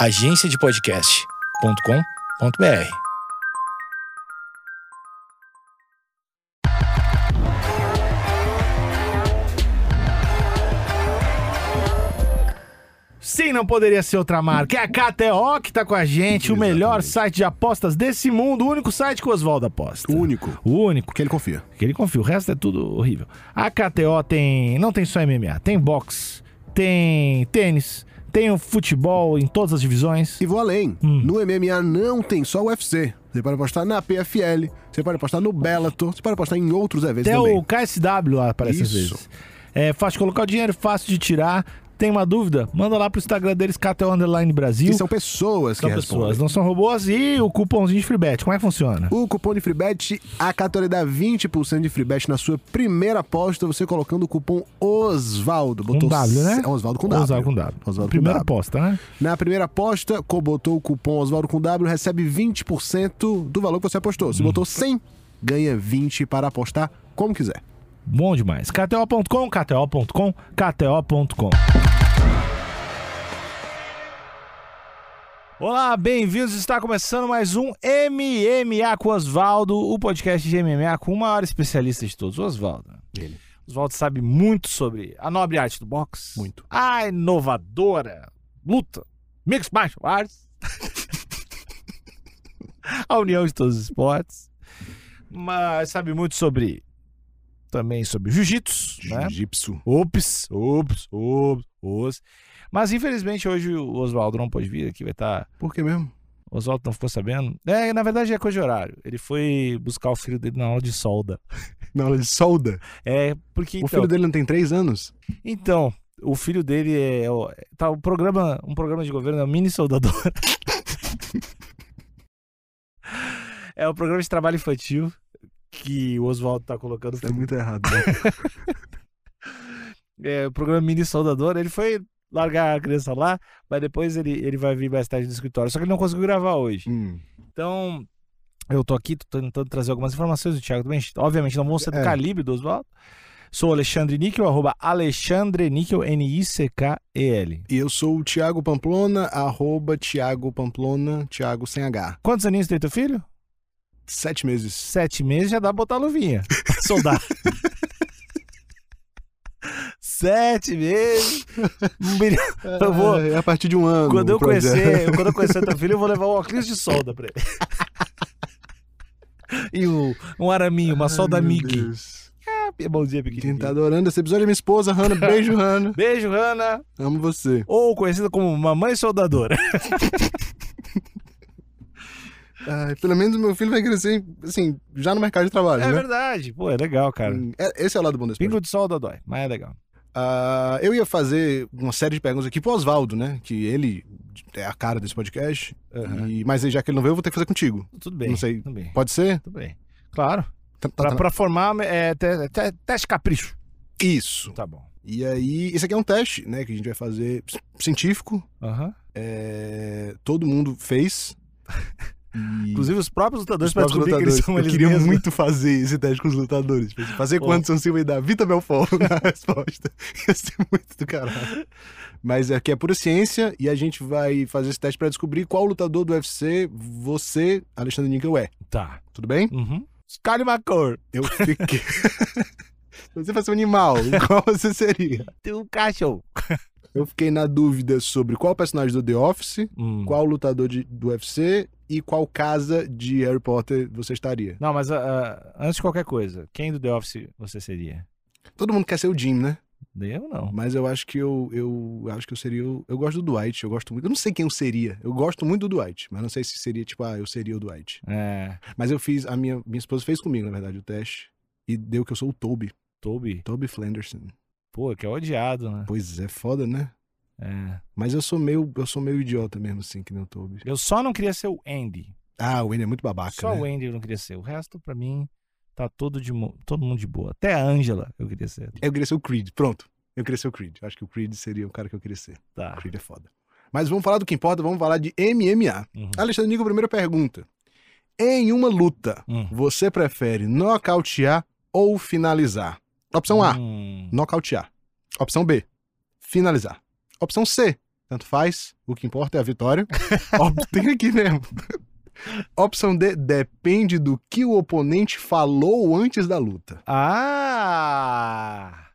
agenciadepodcast.com.br. Sim, não poderia ser outra marca. É a KTO que tá com a gente, o melhor site de apostas desse mundo, o único site que o Oswaldo aposta. O único. O único. Que ele confia. Que ele confia, o resto é tudo horrível. A KTO tem. Não tem só MMA, tem boxe, tem tênis, tem o futebol em todas as divisões. E vou além. Hum. No MMA não tem só o UFC. Você pode apostar na PFL, você pode apostar no Bellator, você pode apostar em outros eventos Até também. o KSW lá aparece às Isso. vezes. É fácil de colocar o dinheiro, fácil de tirar. Tem uma dúvida? Manda lá pro Instagram deles, KTO Underline Brasil. Que são pessoas que São respondem. pessoas, não são robôs. E o cupomzinho de freebet, como é que funciona? O cupom de FreeBet, a KTO dá 20% de FreeBet na sua primeira aposta, você colocando o cupom OSVALDO. Com W, né? É Osvaldo com W. Oswaldo com W. Oswaldo com Primeira W. aposta, né? Na primeira aposta, botou o cupom Osvaldo com W, recebe 20% do valor que você apostou. Se botou 100, ganha 20 para apostar como quiser. Bom demais. KTO.com, KTO.com, KTO.com. Olá, bem-vindos. Está começando mais um MMA com Osvaldo, o podcast de MMA com o maior especialista de todos, o Osvaldo. Ele. Osvaldo sabe muito sobre a nobre arte do boxe. Muito. A inovadora luta, mixed martial arts. a união de todos os esportes. Mas sabe muito sobre também sobre jiu-jitsu, né? Jiu-jitsu. Ops, ops, ops, ops. Mas infelizmente hoje o Oswaldo não pôde vir aqui, vai estar. Por que mesmo? O Oswaldo não ficou sabendo. É, na verdade é coisa de horário. Ele foi buscar o filho dele na aula de solda. Na aula de solda. É, porque. O então, filho dele não tem 3 anos? Então, o filho dele é. o- Tá, o programa, um programa de governo é o Mini Soldador. é o programa de trabalho infantil que o Oswaldo tá colocando. Isso é muito errado. né? É, o programa Mini Soldador. Ele foi largar a criança lá, mas depois ele, ele vai vir mais tarde no escritório. Só que ele não conseguiu gravar hoje. Hum. Então, eu tô aqui, tô tentando trazer algumas informações do Thiago também. Obviamente não vão ser do É. calibre do Oswaldo. Sou Alexandre Níquel, arroba Alexandre Níquel, N-I-C-K-E-L. E eu sou o Thiago Pamplona, arroba Thiago Pamplona, Thiago sem H. Quantos aninhos tem teu filho? Sete meses. Sete meses já dá pra botar a luvinha. Soldar. Sete meses. Eu vou. É a partir de um ano. Quando eu, conhecer, quando eu conhecer teu filho, eu vou levar um óculos de solda pra ele. E um, um araminho, uma solda Ai, amiga. Deus. Mãozinha Quem pequenininha. tá adorando esse episódio é minha esposa, Hannah. Beijo, Hannah. Beijo, Hanna. Amo você. Ou conhecida como Mamãe Soldadora. Ai, pelo menos meu filho vai crescer, assim, já no mercado de trabalho, É né? verdade. Pô, é legal, cara. Hum, é- Esse é o lado bom desse. Pingo de solda dói, mas é legal. Ah, eu ia fazer uma série de perguntas aqui pro Oswaldo, né? Que ele é a cara desse podcast. Aham. E- mas já que ele não veio, eu vou ter que fazer contigo. Tudo bem. Não sei. Bem. Pode ser? Tudo bem. Claro. Tá- tá- Pra, tá- pra formar é, te- te- teste capricho. Isso. Tá bom. E aí, esse aqui é um teste, né? Que a gente vai fazer científico. Aham. É, todo mundo fez. E- Inclusive os próprios lutadores Os pra próprios descobrir que eles lutadores. são Eu eles queria mesmos. muito fazer esse teste com os lutadores. Fazer Pô. quantos são Silva e da Vita Belfort na resposta. Ia ser muito do caralho. Mas aqui é pura ciência e a gente vai fazer esse teste pra descobrir qual lutador do UFC você, Alexandre Níquel, é. Tá. Tudo bem? Uhum. Scotty McCord. Eu fiquei. Se você fosse um animal, qual você seria? Um cachorro. Eu fiquei na dúvida sobre qual personagem do The Office, Hum. qual lutador de- do UFC e qual casa de Harry Potter você estaria. Não, mas ah, antes de qualquer coisa, quem do The Office você seria? Todo mundo quer ser o Jim, né? Eu não. Mas eu acho que eu, eu acho que eu seria o, eu gosto do Dwight, eu gosto muito. Eu não sei quem eu seria. Eu gosto muito do Dwight, mas não sei se seria tipo, ah, eu seria o Dwight. É. Mas eu fiz a minha minha esposa fez comigo, na verdade, o teste e deu que eu sou o Toby, Toby. Toby Flanderson. Pô, que é odiado, né? Pois é, foda, né? É. Mas eu sou meio eu sou meio idiota mesmo assim, que nem o Toby. Eu só não queria ser o Andy. Ah, o Andy é muito babaca, Só né? o Andy eu não queria ser. O resto, pra mim, tá todo, de, todo mundo de boa. Até a Angela eu queria ser. Eu queria ser o Creed, pronto. Eu queria ser o Creed. Acho que o Creed seria o cara que eu queria ser. Tá. O Creed é foda. Mas vamos falar do que importa, vamos falar de MMA. Uhum. Alexandre Nico, primeira pergunta. Em uma luta, Hum. você prefere nocautear ou finalizar? Opção A, Hum. nocautear. Opção B, finalizar. Opção C, tanto faz. O que importa é a vitória. Tem aqui mesmo. Opção D, depende do que o oponente falou antes da luta. Ah!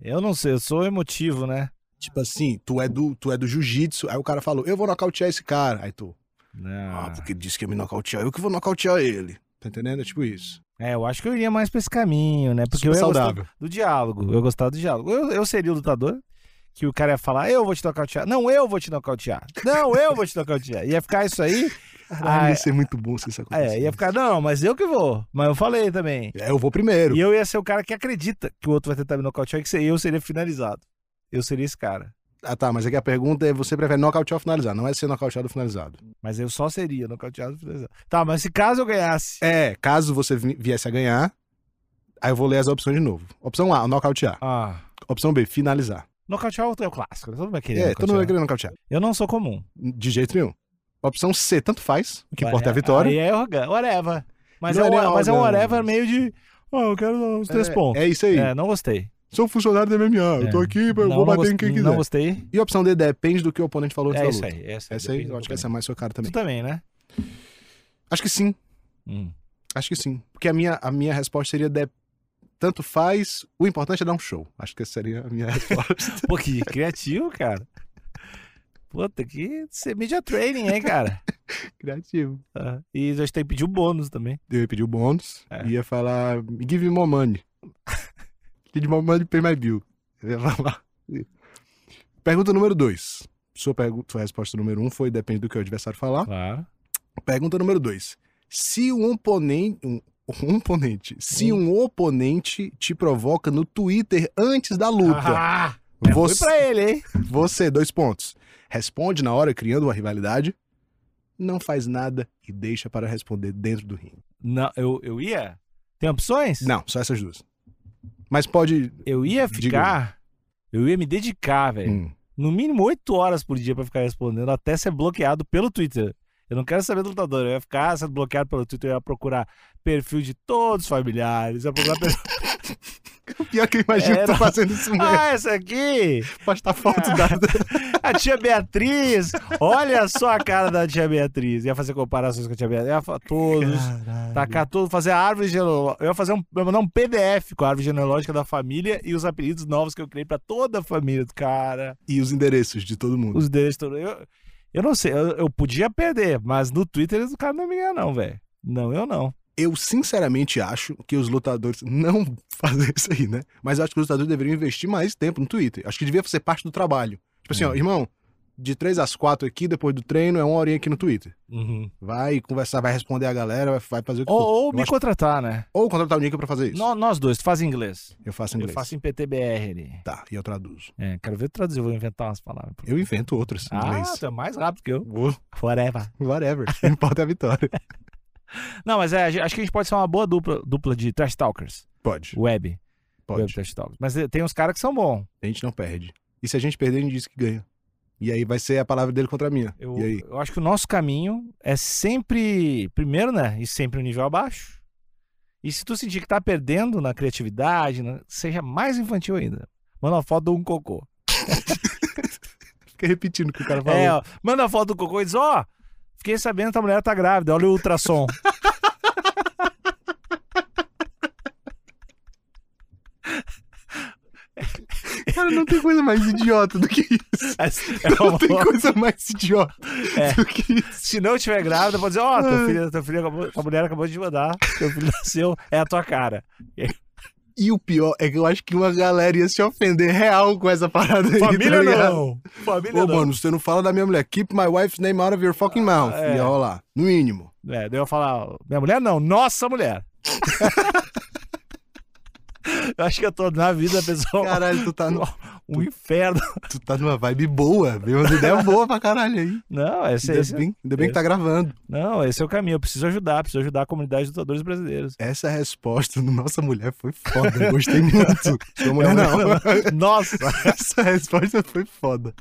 Eu não sei, eu sou emotivo, né? Tipo assim, tu é do, tu é do jiu-jitsu, aí o cara falou, eu vou nocautear esse cara. Aí tu, Não. ah, porque disse que ia me nocautear, eu que vou nocautear ele. Tá entendendo? É tipo isso. É, eu acho que eu iria mais pra esse caminho, né? Porque Super eu ia saudável. do diálogo. Eu gostava do diálogo. Eu, eu seria o lutador que o cara ia falar, eu vou te nocautear. Não, eu vou te nocautear. Não, eu vou te nocautear. Ia ficar isso aí. Caralho, Ah, ia ser muito bom se isso acontecesse. É, ia ficar, não, mas eu que vou. Mas eu falei também. É, eu vou primeiro. E eu ia ser o cara que acredita que o outro vai tentar me nocautear e que eu seria finalizado. Eu seria esse cara. Ah, tá, mas aqui a pergunta é: você prefere nocautear ou finalizar? Não é ser nocauteado ou finalizado. Mas eu só seria nocauteado e finalizado. Tá, mas se caso eu ganhasse. É, caso você vi- viesse a ganhar, aí eu vou ler as opções de novo. Opção A, nocautear. Ah. Opção B, finalizar. Nocautear é o clássico, né? Todo mundo vai querer. É, todo mundo vai nocautear. querer nocautear. Eu não sou comum. De jeito nenhum. Opção C, tanto faz. O que importa é a vitória. Aí é orga- whatever. Mas, Não é, é um, mas é um whatever meio de. Oh, eu quero os três é, pontos. É isso aí. É, não gostei. Sou funcionário da MMA, eu tô É. aqui, eu não, vou bater em quem quiser. Não gostei. E a opção D, depende do que o oponente falou É isso luta. aí. Essa, Essa aí, eu acho que essa é mais sua cara também. Tu também, né? Acho que sim, Hum. acho que sim. Porque a minha, a minha resposta seria de... tanto faz, o importante é dar um show. Acho que essa seria a minha resposta. Pô, que criativo, cara. Puta, que ser media training, hein, cara? Criativo. Ah, E a gente tem que pedir o bônus também. Eu ia pedir o bônus, É. ia falar, give me more money. Me more money, pay my bill. Pergunta número 2. Sua, pergu- sua resposta número 1 um foi depende do que o adversário falar. Claro. Pergunta número 2. Se um oponente. Um, um oponente. Se um oponente te provoca no Twitter antes da luta. Ah, é, você, pra ele, hein? você, dois pontos. Responde na hora, criando uma rivalidade. Não faz nada e deixa para responder dentro do ringue. Não, eu, eu ia. Tem opções? Não, só essas duas. Mas pode. Eu ia Diga. ficar. Eu ia me dedicar, velho. Hum, No mínimo 8 horas por dia pra ficar respondendo até ser bloqueado pelo Twitter. Eu não quero saber do lutador. Eu ia ficar sendo bloqueado pelo Twitter. Eu ia procurar perfil de todos os familiares. Eu ia procurar perfil. Pior que eu imagino Era- tu fazendo isso mesmo. ah, essa aqui! Postar foto da. A tia Beatriz! Olha só a cara da tia Beatriz. Ia fazer comparações com a tia Beatriz. Ia fa- todos. Tacar tudo, fazer a árvore genealógica. Eu ia fazer um, eu ia mandar um PDF com a árvore genealógica da família e os apelidos novos que eu criei pra toda a família do cara. E os endereços de todo mundo. Os deles todos. Eu, eu não sei, eu, eu podia perder, mas no Twitter o cara não me ganha, não, velho. Não, eu não. Eu sinceramente acho que os lutadores não fazem isso aí, né? Mas eu acho que os lutadores deveriam investir mais tempo no Twitter. Acho que devia ser parte do trabalho. Tipo assim, ó, Hum. irmão, de três às quatro aqui, depois do treino, é uma horinha aqui no Twitter. Vai conversar, vai responder a galera, vai- fazer o que Ou, ou me acho- contratar, né? ou contratar o Nico pra fazer isso. Nó- nós dois, tu faz inglês. Eu faço em inglês. Eu faço em PTBR ali. Tá, e eu traduzo. É, quero ver tu traduzir, eu vou inventar umas palavras. Eu invento outras em Ah, inglês. tu é mais rápido que eu. Vou- Whatever. Whatever. Não importa a vitória. Não, mas é, acho que a gente pode ser uma boa dupla, dupla de trash talkers. Pode, Web. Web pode. trash talkers. Mas eh, tem uns caras que são bons. A gente não perde. E se a gente perder, a gente diz que ganha. E aí vai ser a palavra dele contra a minha. Eu, E aí? eu acho que o nosso caminho é sempre, primeiro, né? E sempre um nível abaixo. E se tu sentir que tá perdendo na criatividade, né, seja mais infantil ainda. Manda uma foto de um cocô. Fica repetindo o que o cara falou. É, ó, manda uma foto do cocô e diz, ó, fiquei sabendo que a mulher tá grávida, olha o ultrassom. Cara, não tem coisa mais idiota do que isso. É Não uma- tem coisa mais idiota É. do que isso. Se não tiver grávida, pode dizer, ó, teu Ai. filho, teu filho acabou, tua mulher acabou de te mandar, teu filho nasceu, é a tua cara. E o pior é que eu acho que uma galera ia se ofender real com essa parada aí. Família tá não! Família Ô, não! mano, você não fala da minha mulher. Keep my wife's name out of your fucking mouth. é. Ia rolar. No mínimo. É, daí eu ia falar, minha mulher não, nossa mulher. eu acho que eu tô na vida, pessoal, Caralho, tu tá, no- um inferno. tu tá numa vibe boa. Veio umas ideias boas pra caralho aí. Não, esse, Ainda, esse, bem, ainda bem que tá gravando. não, esse é o caminho. Eu preciso ajudar, preciso ajudar a comunidade de lutadores brasileiros. Essa resposta do Nossa Mulher foi foda. Eu gostei muito. Sua mulher não. Nossa! Essa resposta foi foda.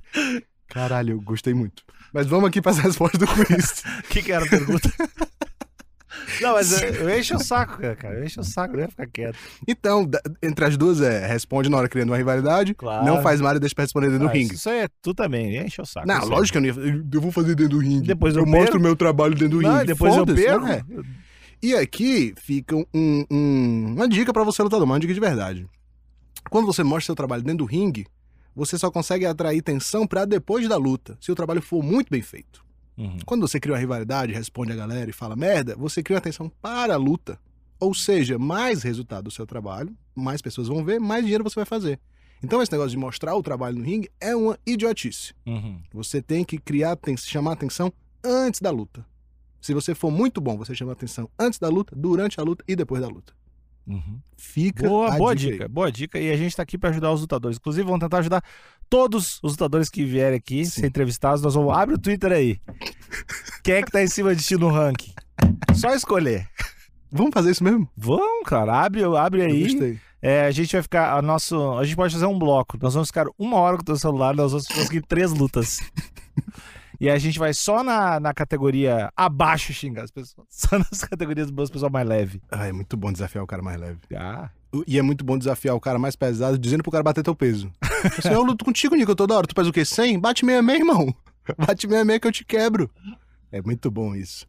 Caralho, eu gostei muito. Mas vamos aqui para as respostas do quiz. O que, que era a pergunta? Não, mas eu, eu encho o saco, cara. Eu encho o saco, ia ficar quieto. Então, da- entre as duas é responde na hora criando uma rivalidade, Claro. não faz mal e deixa pra responder dentro do Ah, ringue. Isso aí é tu também, enche o saco. Não, aí. lógico que eu não ia. Eu vou fazer dentro do ringue. Depois eu eu mostro o meu trabalho dentro do Não, ringue. depois eu Foda-se, perco. né? E aqui fica um- um- uma dica pra você, lutador, uma dica de verdade. Quando você mostra seu trabalho dentro do ringue, você só consegue atrair tensão pra depois da luta, se o trabalho for muito bem feito. Uhum. Quando você cria uma rivalidade, responde a galera e fala merda, você cria uma tensão para a luta. Ou seja, mais resultado do seu trabalho, mais pessoas vão ver, mais dinheiro você vai fazer. Então esse negócio de mostrar o trabalho no ringue é uma idiotice. Uhum. Você tem que criar, chamar atenção antes da luta. Se você for muito bom, você chama atenção antes da luta, durante a luta e depois da luta. Uhum. Fica Boa, boa dica boa dica. E a gente tá aqui pra ajudar os lutadores. Inclusive, vamos tentar ajudar todos os lutadores que vierem aqui, Sim. ser entrevistados. Nós vamos. Abre o Twitter aí. Quem é que tá em cima de ti no ranking? Só escolher. Vamos fazer isso mesmo? Vamos, cara. Abre, abre Eu aí. gostei. É, a gente vai ficar. A, nosso, a gente pode fazer um bloco. Nós vamos ficar uma hora com o teu celular, nós vamos conseguir três lutas. E a gente vai só na, na categoria abaixo xingar as pessoas. Só nas categorias das pessoas mais leve. Ah, é muito bom desafiar o cara mais leve. Ah. E é muito bom desafiar o cara mais pesado, dizendo pro cara bater teu peso. Assim, eu luto contigo, Nico, toda hora. Tu pesa o quê? 100? Bate 66, irmão. Bate 66 que eu te quebro. É muito bom isso.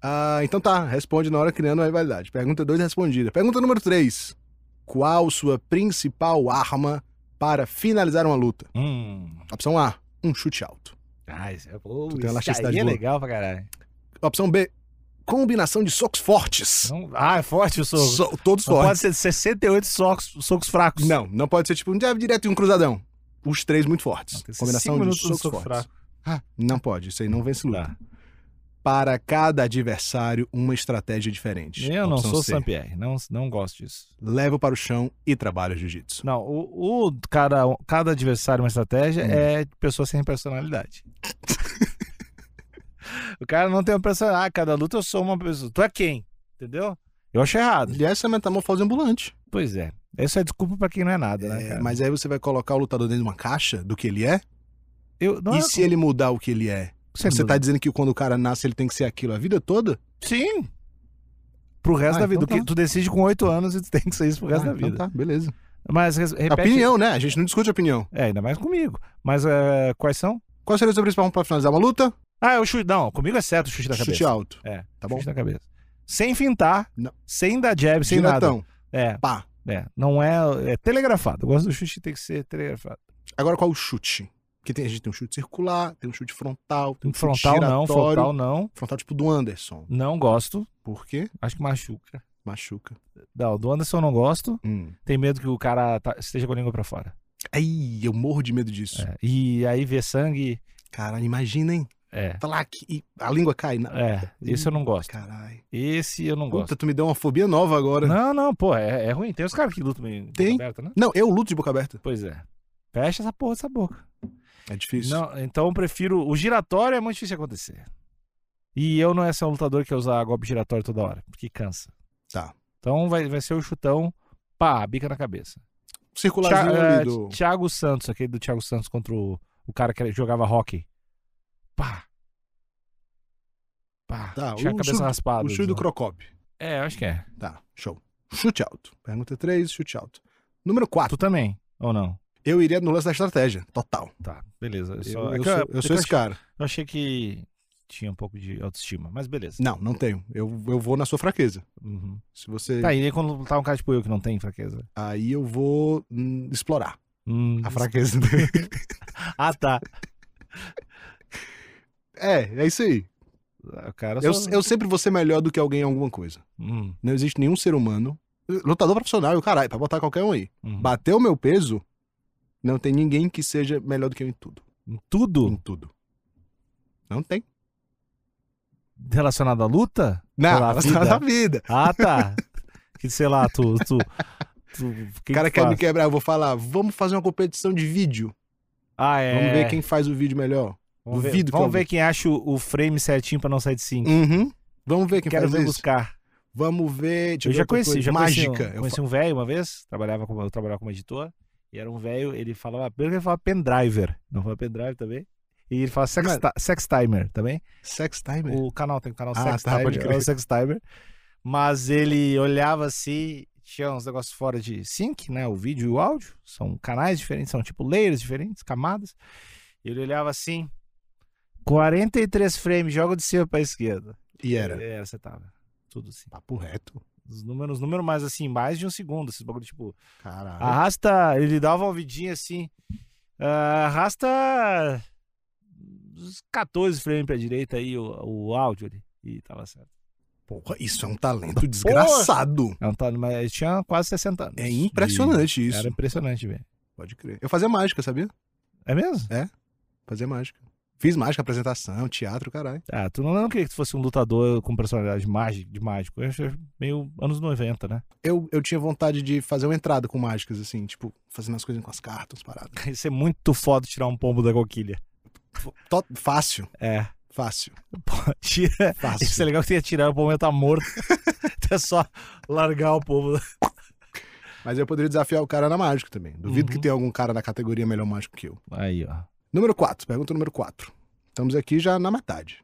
Ah, então tá, responde na hora criando uma rivalidade. Pergunta 2 respondida. Pergunta número 3. Qual sua principal arma para finalizar uma luta? Hum. Opção A, um chute alto. Ah, isso é, Tu tem isso aí elasticidade é boa. legal pra caralho. Opção B, combinação de socos fortes. Não- ah, é forte o soco. So- todos Não pode fortes. ser 68 socos, socos fracos. Não, não pode ser tipo um jab direto e um cruzadão. Os três muito fortes. Não, Combinação de socos soco fortes. Ah, não pode, isso aí não vence luta. Tá. Para cada adversário, uma estratégia diferente. Eu não sou C. Saint-Pierre, não, não gosto disso. Leva para o chão e trabalha jiu-jitsu. Não, o, o cada, cada adversário uma estratégia Hum. é pessoa sem personalidade. o cara não tem uma personalidade. Ah, cada luta eu sou uma pessoa. Tu é quem? Entendeu? Eu acho errado. E essa é a metamorfose ambulante. Pois é. Isso é desculpa pra quem não é nada, né, É, mas aí você vai colocar o lutador dentro de uma caixa do que ele é? Eu, e é- se ele mudar o que ele é? Você tá dúvida. dizendo que quando o cara nasce ele tem que ser aquilo a vida toda? Sim. Pro resto Ah, da vida. então tá. tu decide com oito anos e tu tem que ser isso pro resto Ah, da então vida. tá, beleza. Mas repete. Opinião, né? A gente não discute opinião. É, ainda mais comigo. Mas eh, quais são? Qual seria o seu principal para finalizar uma luta? Ah, é o chute. Não, comigo é certo o chute da Chute cabeça. alto. É, Tá bom? chute da cabeça. Sem fintar, Não. sem dar jab, sem Diretão. nada. É, Pá. é. Não é. É telegrafado. Eu gosto do chute tem que ser telegrafado. Agora qual o chute? Porque tem, a gente tem um chute circular, tem um chute frontal, tem um chute Frontal não, giratório. frontal não. Frontal tipo do Anderson. Não gosto. Por quê? Acho que machuca. Machuca. Não, do Anderson eu não gosto. Hum. Tem medo que o cara tá- esteja com a língua pra fora. Ai, eu morro de medo disso. É, E aí vê sangue. Caralho, imagina, hein? É. Tá lá que e a língua cai. Na... É, esse eu não gosto. Caralho. Esse eu não gosto. Puta, tu me deu uma fobia nova agora. Não, não, pô, é, é ruim. Tem os caras que lutam meio de Tem. boca aberta, né? Não, eu luto de boca aberta. Pois é. Fecha essa porra dessa boca. É difícil. Não, então eu prefiro. O giratório é muito difícil de acontecer. E eu não é ser um lutador que ia usar golpe giratório toda hora, porque cansa. Tá. Então vai, vai ser o chutão, pá, bica na cabeça. Circularzinho Thi- ali eh, do. Thiago Santos, aquele do Thiago Santos contra o, o cara que jogava hockey. Pá. Pá. Tá, Tinha a cabeça chute- raspada. O chute do né? Crocop. É, acho que é. Tá, show. Chute alto. Pergunta 3, chute alto. Número 4. Tu também, ou não? Eu iria no lance da estratégia. Total. Tá, beleza. Eu, Eu, só- é eu sou, eu sou esse cara. Eu achei que tinha um pouco de autoestima, mas beleza. Não, não tenho. Eu, eu vou na sua fraqueza. Uhum. Se você. Tá, e aí quando tá um cara tipo eu que não tem fraqueza? Aí eu vou hum, explorar Hum, a fraqueza dele. Ah, tá. é, é isso aí. Cara Eu, só... eu sempre vou ser melhor do que alguém em alguma coisa. Hum, Não existe nenhum ser humano. Lutador profissional, eu caralho, pra botar qualquer um aí. uhum. Bater o meu peso, não tem ninguém que seja melhor do que eu em tudo. Em Tudo tudo. Não tem. relacionado à luta? Não, Pela na vida. vida. Ah, tá. que sei lá, tu. tu, tu O cara quer me quebrar, eu vou falar, vamos fazer uma competição de vídeo. Ah, é. Vamos ver quem faz o vídeo melhor. Vamos ver, duvido que vamos ver quem acha o, frame certinho pra não sair de 5. Uhum. Vamos ver quem Quero faz ver isso. buscar. Vamos ver. Eu ver já conheci, já Mágica. conheci, um, Eu conheci um velho uma vez, trabalhava como, eu trabalhava como editor, e era um velho, ele falava, primeiro que ele falava pendriver, não falava pendrive também, e ele fala sex, Mas- sex timer também, Sex timer. o canal tem o canal Ah, sex tá, timer, pode é o sex timer, Mas ele olhava assim, tinha uns negócios fora de sync, né? O vídeo e o áudio. São canais diferentes, são tipo layers diferentes, camadas. Ele olhava assim, 43 frames, joga de cima pra esquerda. E era. É, você tava. Tudo assim. Papo reto. Os números, números mais assim, mais de um segundo. Esses bagulho, tipo, Caralho. arrasta. Ele dava uma vidinha assim. ah, arrasta uns 14 frames pra direita aí o, o áudio ali. E tava certo. Porra, isso é um talento desgraçado. Não, tá, mas ele tinha quase 60 anos. É impressionante isso. Era impressionante, velho. Pode crer. Eu fazia mágica, sabia? É mesmo? Fazia mágica. Fiz mágica, apresentação, teatro, caralho. Ah, tu não, não queria que tu fosse um lutador com personalidade mágica, de mágico. Eu acho meio anos 90, né? Eu, eu tinha vontade de fazer uma entrada com mágicas, assim, tipo, fazendo as coisas com as cartas, paradas. Isso é muito foda tirar um pombo da coquilha. Tó- Fácil, É. fácil, Pô, tira. fácil. Isso é legal que tu ia tirar, o pombo ia tá morto. é só largar o pombo. Mas eu poderia desafiar o cara na mágica também. Duvido Uhum. que tenha algum cara na categoria melhor mágico que eu. Aí, ó. Número 4, pergunta número 4. Estamos aqui já na metade.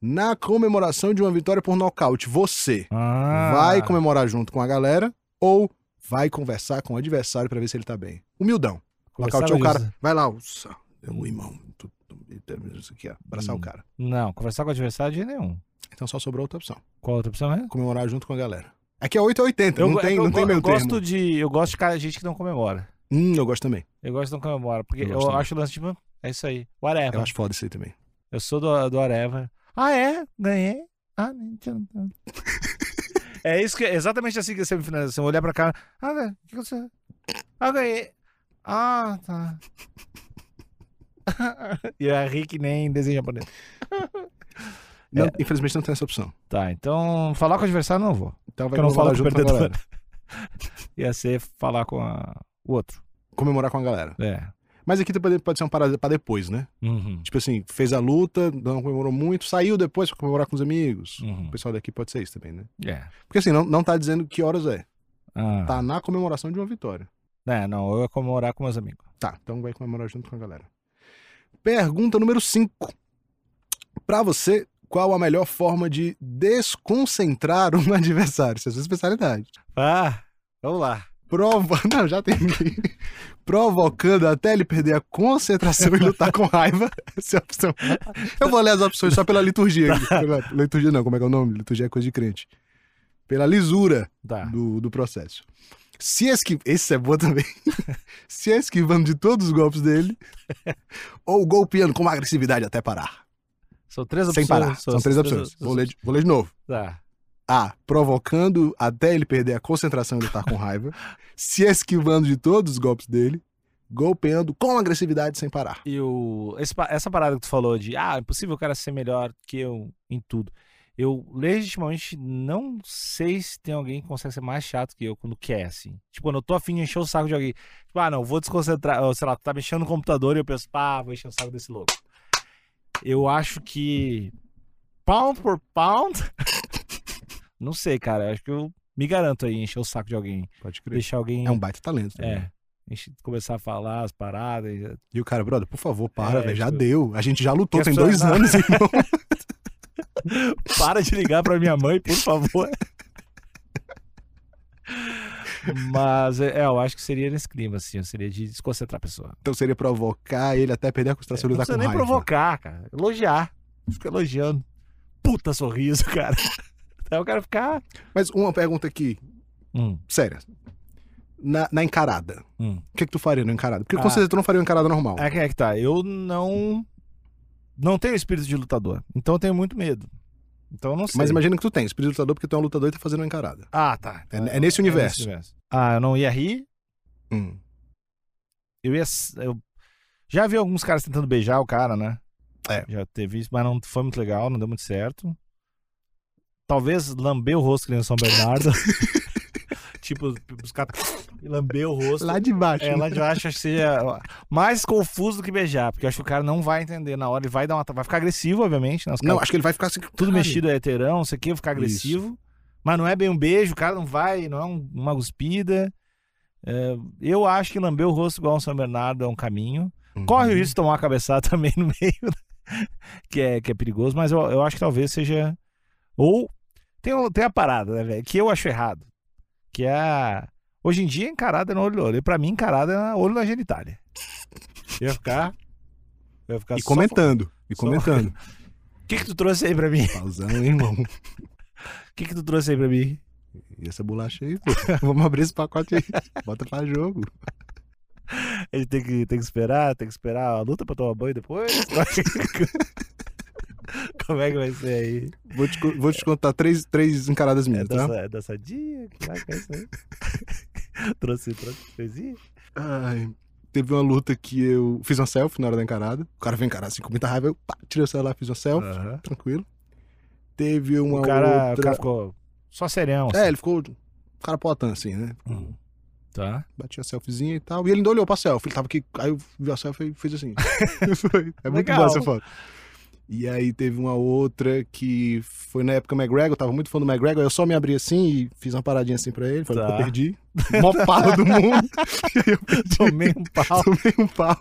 Na comemoração de uma vitória por nocaute, você Ah. vai comemorar junto com a galera ou vai conversar com o adversário pra ver se ele tá bem? Humildão. Nocaute é o cara. Vai lá, uça, meu irmão. tu- tu- Isso aqui, ó. Abraçar Hum. o cara. Não, conversar com o adversário de nenhum. Então só sobrou outra opção. Qual outra opção é? Comemorar junto com a galera. Aqui é 8 ou 80, não Eu- tem, eu, não tem eu gosto termo. de Eu gosto de cara, gente que não comemora. Hum, eu gosto também. Eu gosto de não comemora. Porque Eu eu, gosto acho o lance, tipo, é isso aí. Whatever. Eu acho foda isso aí também. Eu sou do, do Whatever. Ah, é? Ganhei? Ah, nem tinha- É isso que exatamente assim que você me finaliza. Você olhar pra cá. Ah, velho, o que você. Ah, ganhei. Ah, tá. e eu rir que nem desenho japonês. Não, É. Infelizmente não tem essa opção. Tá, então falar com o adversário não vou. Então vai eu não o junto com a galera. Ia ser falar com a- o outro. Comemorar com a galera. É. Mas aqui pode, pode ser uma parada pra depois, né? Uhum. Tipo assim, fez a luta, não comemorou muito, saiu depois pra comemorar com os amigos. Uhum. O pessoal daqui pode ser isso também, né? É. Porque assim, não, não tá dizendo que horas é. Ah. Tá na comemoração de uma vitória. É, não, eu ia comemorar com meus amigos. Tá, então vai comemorar junto com a galera. Pergunta número 5. Pra você, qual a melhor forma de desconcentrar um adversário? Essa é a sua especialidade. Ah, vamos lá. Prova... Não, já tem. Provocando até ele perder a concentração e lutar com raiva. Essa é a opção. Eu vou ler as opções só pela liturgia. aqui. Pela liturgia não, como é que é o nome? Liturgia é coisa de crente. Pela lisura Tá. do, do processo. Se esquiv... Esse é bom também. Se esquivando de todos os golpes dele, ou golpeando com uma agressividade até parar. São três Sem opções. parar. São três opções. Vou ler, de- vou ler de novo. Tá. A. Provocando até ele perder a concentração e lutar com raiva. Se esquivando de todos os golpes dele. Golpeando com agressividade sem parar. E o, esse essa parada que tu falou de, ah, é impossível o cara ser melhor que eu em tudo. Eu legitimamente não sei se tem alguém que consegue ser mais chato que eu quando quer, assim. Tipo, quando eu tô afim de encher o saco de alguém. Tipo, ah, não, vou desconcentrar. Ou, sei lá, tá mexendo no computador e eu penso, pá, vou encher o saco desse louco. Eu acho que. Pound por pound. não sei, cara. Eu acho que eu me garanto aí encher o saco de alguém. Pode crer. Deixar alguém. É um baita talento. também. É. enche- Começar a falar as paradas. e- E o cara, brother, por favor, para, É, velho. Já tipo- deu. A gente já lutou, tem dois pessoas- anos, irmão. Para de ligar pra minha mãe, por favor. Mas, é, eu acho que seria nesse clima, assim. Seria de desconcentrar a pessoa. Então seria provocar ele até perder a concentração e não precisa com nem raiva. provocar, cara. Elogiar. Fica elogiando. Puta sorriso, cara. Então eu quero ficar... Mas uma pergunta aqui, Hum, séria. Na, na encarada. hum. O que, que tu faria na encarada? Porque Ah. com certeza tu não faria uma encarada normal. É que é que tá. Eu não... Não tenho espírito de lutador. Então eu tenho muito medo. Então eu não sei. Mas imagina que tu tem, espírito lutador, porque tu é um lutador e tá fazendo uma encarada. Ah, tá. É- é nesse universo. Ah, eu não ia rir. Hum. Eu ia. Eu já vi alguns caras tentando beijar o cara, né? É. Já teve isso, mas não foi muito legal, não deu muito certo. Talvez lamber o rosto que nem o São Bernardo. tipo, os caras. Lamber o rosto. Lá de baixo. É, né? lá de baixo acho que seja mais confuso do que beijar, porque eu acho que o cara não vai entender na hora, ele vai dar uma. Vai ficar agressivo, obviamente, né? Não, acho que ele vai ficar assim. tudo caralho. mexido é heterão, não sei o que, ficar agressivo. Mas não é bem um beijo, o cara não vai, não é um- uma cuspida. É, eu acho que lamber o rosto igual um São Bernardo é um caminho. Uhum. Corre o risco de tomar uma cabeçada também no meio, né? que, é, que é perigoso, mas eu, eu acho que talvez seja. Ou Tem, um- tem a parada, né, velho? Que eu acho errado. Que é a. Hoje em dia, encarada é no olho no olho. E pra mim, encarada é olho na genitália. Eu ia ficar. Eu ia ficar E comentando. E só- comentando. O que, que tu trouxe aí pra mim? O Pausando, hein, irmão. que, que tu trouxe aí pra mim? E essa bolacha aí, pô. Vamos abrir esse pacote aí. Bota pra jogo. Ele tem que, tem que esperar, tem que esperar a luta pra tomar banho depois? Como é que vai ser aí? Vou te, vou te contar três, três encaradas É minhas, tá? dança, é dançadinha? Que é isso aí? trouxe, trouxe coisinha? Ai, teve uma luta que eu fiz uma selfie na hora da encarada. O cara veio encarar assim com muita raiva. Eu pá, tirei o celular, fiz uma selfie. Aham. Tranquilo. Teve uma O cara, o outra... cara ficou só serião. É, ele ficou... O cara potão assim, né? Hum. Tá. Bati a selfiezinha e tal. E ele ainda olhou pra selfie. Ele tava aqui... Aí eu vi a selfie e fez assim. É muito Legal. boa essa foto. E aí teve uma outra que foi na época McGregor, eu tava muito fã do McGregor, eu só me abri assim e fiz uma paradinha assim pra ele, falei Tá. que eu perdi. Mó pau do mundo. eu perdi. Tomei um pau. Tomei um pau.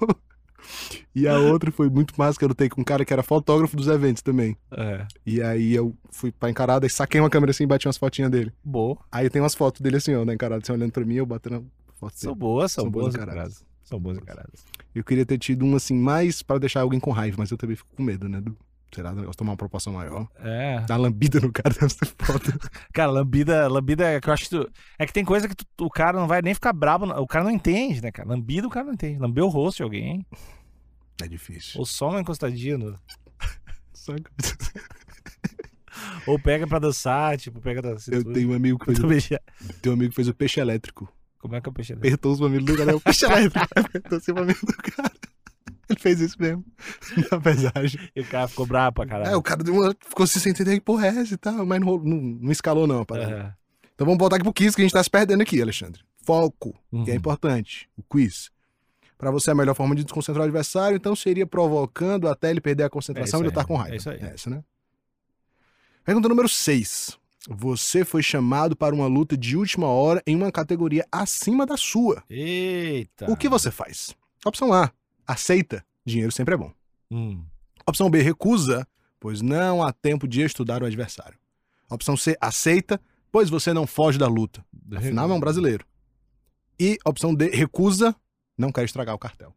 E a outra foi muito massa que eu lutei com um cara que era fotógrafo dos eventos também. É. E aí eu fui pra encarada e saquei uma câmera assim e bati umas fotinhas dele. Boa. Aí tem umas fotos dele assim, ó, na encarada, assim, olhando pra mim, eu batendo foto São boas, são, São boas boas encaradas. São boas encaradas. Eu queria ter tido um assim, mais pra deixar alguém com raiva, mas eu também fico com medo, né? Do, sei lá, do negócio tomar uma proporção maior. É. Dar lambida no cara deve ser foda. Cara, lambida, lambida é que eu acho que tu, É que tem coisa que tu- o cara não vai nem ficar brabo. não- O cara não entende, né, cara? Lambida o cara não entende. Lambeu o rosto de alguém. É difícil. Ou só uma encostadinha. no- Saca? Ou pega pra dançar, tipo, pega da Eu tenho um amigo que fez, o, tenho um amigo que fez o peixe elétrico. Como é que eu peixe Apertou os mamilos do cara, é o peixe elétrico. Apertou assim o mamilo do cara. Ele fez isso mesmo. Na pesagem. E o cara ficou brabo pra caralho. É, o cara uma, ficou assim sem entender que porra é essa e tal, mas não, não, não escalou não parada. É. Então vamos voltar aqui pro quiz que a gente tá se perdendo aqui, Alexandre. Foco, que é Uhum. importante. O quiz. Pra você, a melhor forma de desconcentrar o adversário, então seria provocando até ele perder a concentração É e lutar aí, com raiva. é isso aí. essa, né? Pergunta número 6. Você foi chamado para uma luta de última hora em uma categoria acima da sua. Eita. O que você faz? Opção A, aceita. Dinheiro sempre é bom. Hum. Opção B, recusa, pois não há tempo de estudar o adversário. Opção C, aceita, pois você não foge da luta. Afinal, é um brasileiro. E opção D, recusa, não quer estragar o cartel.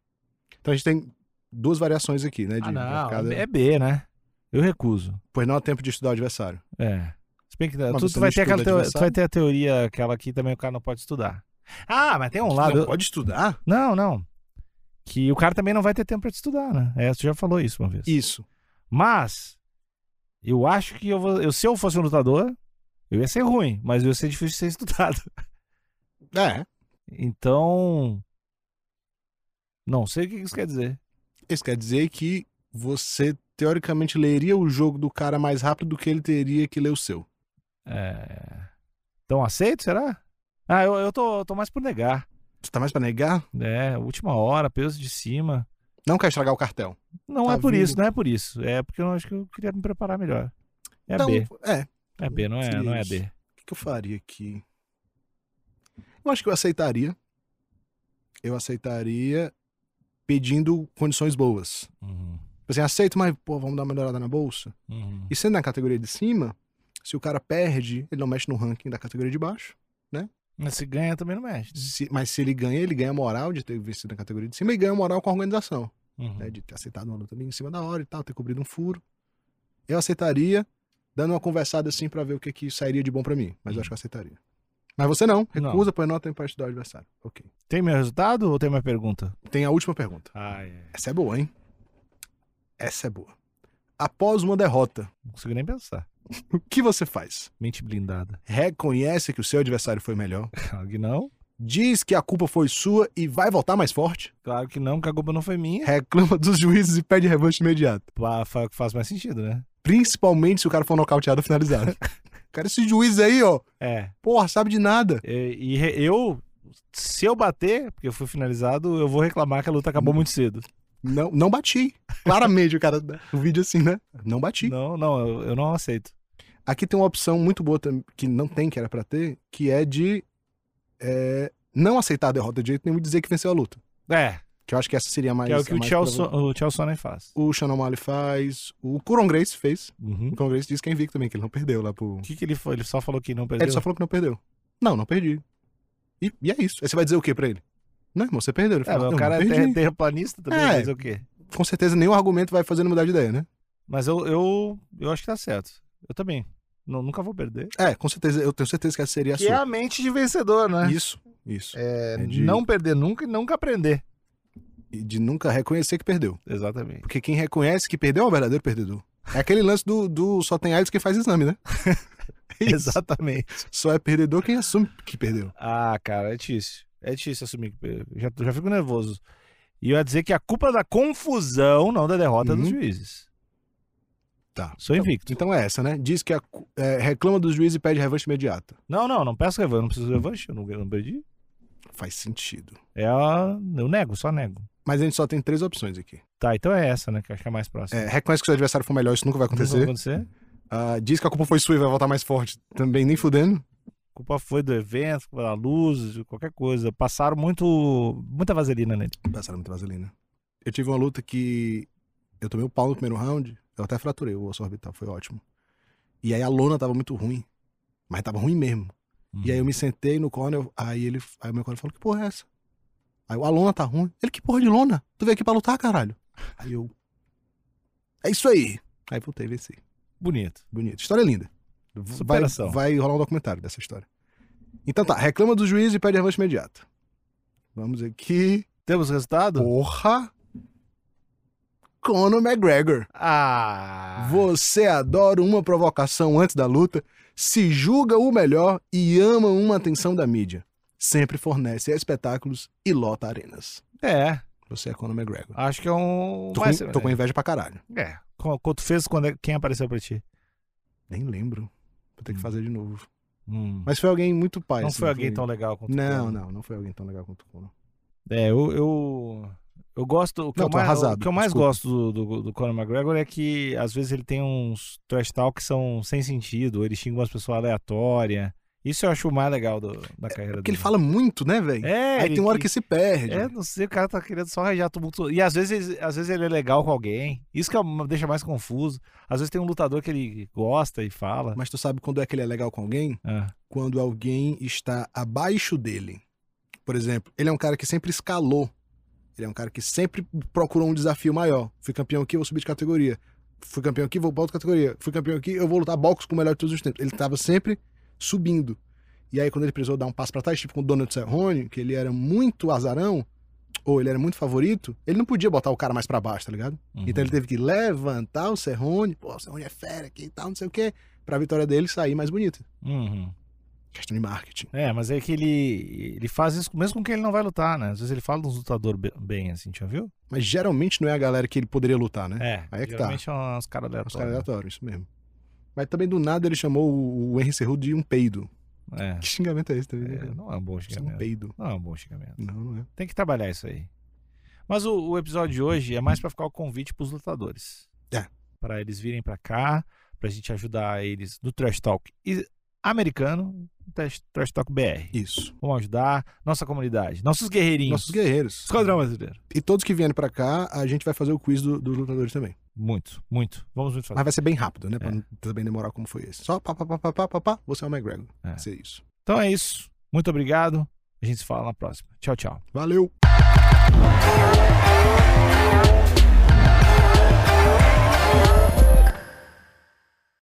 Então a gente tem duas variações aqui, né? De, Ah, não. cada- É B, né? Eu recuso. Pois não há tempo de estudar o adversário. É. Bem que tu, tu vai ter aquela tu vai ter a teoria, aquela aqui também o cara não pode estudar. Ah, mas tem um lado. Não pode estudar? Não, não. Que o cara também não vai ter tempo pra te estudar, né? É, tu já falou isso uma vez. Isso. Mas, eu acho que eu vou. Eu, se eu fosse um lutador, eu ia ser ruim, mas eu ia ser difícil de ser estudado. É. Então. Não sei o que isso quer dizer. Isso quer dizer que você, teoricamente, leria o jogo do cara mais rápido do que ele teria que ler o seu. É... Então aceito, será? Ah, eu, eu tô, eu tô mais por negar. Você tá mais pra negar? É, última hora, peso de cima. Não quer estragar o cartel. Não Tá é por vindo. isso, não é por isso. É porque eu acho que eu queria me preparar melhor. É então, B. é. É B, não é, seria não é. D. O que, que eu faria aqui? Eu acho que eu aceitaria. Eu aceitaria pedindo condições boas. Uhum, Tipo Assim, aceito, mas, pô, vamos dar uma melhorada na bolsa. uhum. E sendo na categoria de cima, se o cara perde, ele não mexe no ranking da categoria de baixo. Mas se ganha também não mexe. Se- mas se ele ganha, ele ganha moral de ter vencido na categoria de cima e ganha moral com a organização. Uhum. né, de ter aceitado uma luta bem em cima da hora e tal, ter cobrido um furo. Eu aceitaria, dando uma conversada assim pra ver o que, que sairia de bom pra mim. Mas eu acho que eu aceitaria. Mas você não, recusa, não tem pra estudar o adversário. Ok. Tem meu resultado ou tem minha pergunta? Tem a última pergunta. Ah, é. Essa é boa, hein? Essa é boa. Após uma derrota, Não consigo nem pensar. O que você faz? Mente blindada. Reconhece que o seu adversário foi melhor? Claro que não. Diz que a culpa foi sua e vai voltar mais forte? Claro que não, porque a culpa não foi minha. Reclama dos juízes e pede revanche imediato. Fa- fa- Faz mais sentido, né? Principalmente se o cara for nocauteado ou finalizado. cara, esse juiz aí, ó, É. porra, sabe de nada. E, e eu, se eu bater, porque eu fui finalizado, eu vou reclamar que a luta acabou muito cedo. Não, não bati. Claramente, o cara, o vídeo assim, né? Não bati. Não, não, eu, eu não aceito. Aqui tem uma opção muito boa que não tem, que era pra ter, que é de é, não aceitar a derrota de jeito nenhum e dizer que venceu a luta. É. Que eu acho que essa seria a mais. que é o que o. So- o Chael Sonnen faz. O Shannon O'Malley faz. O Curon Grace fez. Uhum. O Curon Grace disse que é invicto também, que ele não perdeu lá pro. O que, que ele foi? Ele só falou que não perdeu. Ele só falou que não perdeu. Não, não perdi. E, e é isso. Aí você vai dizer o que pra ele? Não, irmão, você perdeu. Ele É, fala, "Não, o cara é perdi." ter- terraplanista também, É. vai dizer o quê? Com certeza nenhum argumento vai fazer ele mudar de ideia, né? Mas eu, eu, eu acho que tá certo. Eu também. Não, nunca vou perder. É, com certeza. Eu tenho certeza que essa seria a Que é sua. a mente de vencedor, né? Isso, isso. É, É de- Não perder nunca e nunca aprender. E de nunca reconhecer que perdeu. Exatamente. Porque quem reconhece que perdeu é o verdadeiro perdedor. É aquele lance do, do só tem AIDS quem faz exame, né? Exatamente. Só é perdedor quem assume que perdeu. Ah, cara, é difícil. É difícil assumir que perdeu. Já, já fico nervoso. E eu ia dizer que a culpa é da confusão, não da derrota dos Uhum. juízes. Tá. Sou invicto. Então é essa, né? Diz que a é, reclama dos juízes e pede revanche imediata. Não, não, não peço revanche. Não preciso de revanche. Eu não, eu não perdi. Faz sentido. É a... Eu nego, só nego. Mas a gente só tem três opções aqui. Tá, então é essa, né? Que acho que é a mais próxima. É, reconhece que seu adversário for melhor, isso nunca vai Não vai acontecer. acontecer. Ah, diz que a culpa foi sua e vai voltar mais forte. Também nem fudendo. A culpa foi do evento, culpa da luz, qualquer coisa. Passaram muito, muita vaselina nele. Passaram muita vaselina. Eu tive uma luta que eu tomei o pau no primeiro round, eu até fraturei o osso orbital, foi ótimo. E aí a lona tava muito ruim. Mas tava ruim mesmo. E aí eu me sentei no corner, aí ele, aí o meu corner falou, que porra é essa? Aí eu, a lona tá ruim. Ele, que porra de lona? Tu veio aqui pra lutar, caralho. Aí eu, é isso aí. Aí voltei e venci. Bonito. Bonito. História linda. Vai, Superação. vai rolar um documentário dessa história. Então tá, reclama do juiz e pede revanche imediata. Vamos aqui. Temos resultado? Porra! Conor McGregor. Ah! Você adora uma provocação antes da luta, se julga o melhor e ama uma atenção da mídia. Sempre fornece espetáculos e lota arenas. É, Você é Conor McGregor. acho que é um. Tô, com, tô com inveja pra caralho. É. Qu- Quando tu fez, quando é- quem apareceu pra ti? Nem lembro. Vou ter que Hum. fazer de novo. Hum. Mas foi alguém muito pai. não assim, foi alguém tão legal quanto Não, tu. não, não foi alguém tão legal quanto o Conor. É, eu, eu, eu gosto. O que, Não, eu, mais, arrasado, o que eu mais desculpa. gosto do, do, do Conor McGregor é que às vezes ele tem uns trash talk que são sem sentido, ele xinga umas pessoas aleatórias. Isso eu acho o mais legal do- da carreira Porque dele. ele fala muito, né, velho? É, Aí ele tem uma hora que se perde. É, não sei, o cara tá querendo só arranjar tumulto. E às vezes, às vezes ele é legal com alguém. Isso que é o- deixa mais confuso. Às vezes tem um lutador que ele gosta e fala. Mas tu sabe quando é que ele é legal com alguém? Ah, Quando alguém está abaixo dele. Por exemplo, ele é um cara que sempre escalou. Ele é um cara que sempre procurou um desafio maior. Fui campeão aqui, vou subir de categoria. Fui campeão aqui, vou pra outra categoria. Fui campeão aqui, eu vou lutar boxe com o melhor de todos os tempos. Ele tava sempre subindo. E aí, quando ele precisou dar um passo pra trás, tipo com o Donald Cerrone, que ele era muito azarão, ou ele era muito favorito, ele não podia botar o cara mais pra baixo, tá ligado? uhum. Então ele teve que levantar o Cerrone, pô, o Cerrone é fera aqui e tal, não sei o quê, pra vitória dele sair mais bonita. Uhum. Questão de marketing. É, mas é que ele, ele faz isso mesmo com quem ele não vai lutar, né? Às vezes ele fala dos lutadores be- bem, assim, já viu? Mas geralmente não é a galera que ele poderia lutar, né? É, Aí é que tá. geralmente são uns caras Os aleatórios. caras aleatórios, isso mesmo. Mas também do nada ele chamou o, Henry Cerrudo de um peido. É, Que xingamento é esse também? é, né? não é um bom Você é um xingamento. peido. Não é um bom xingamento. Não, não é. Tem que trabalhar isso aí. Mas o, o episódio de hoje é mais pra ficar o convite pros lutadores. É. Pra eles virem pra cá, pra gente ajudar eles no Trash Talk e- americano, Trash, Trash Talk BR. Isso. Vamos ajudar nossa comunidade, nossos guerreirinhos. Nossos guerreiros. Esquadrão brasileiro. E todos que vierem pra cá, a gente vai fazer o quiz do- dos lutadores também. Muito, muito. Vamos muito fazer. Mas vai ser bem rápido, né? Pra É. não também demorar como foi esse. Só pá, pá, pá, pá, pá, pá, pá, você é o McGregor. É. Vai ser isso. Então é isso. Muito obrigado. A gente se fala na próxima. Tchau, tchau. Valeu!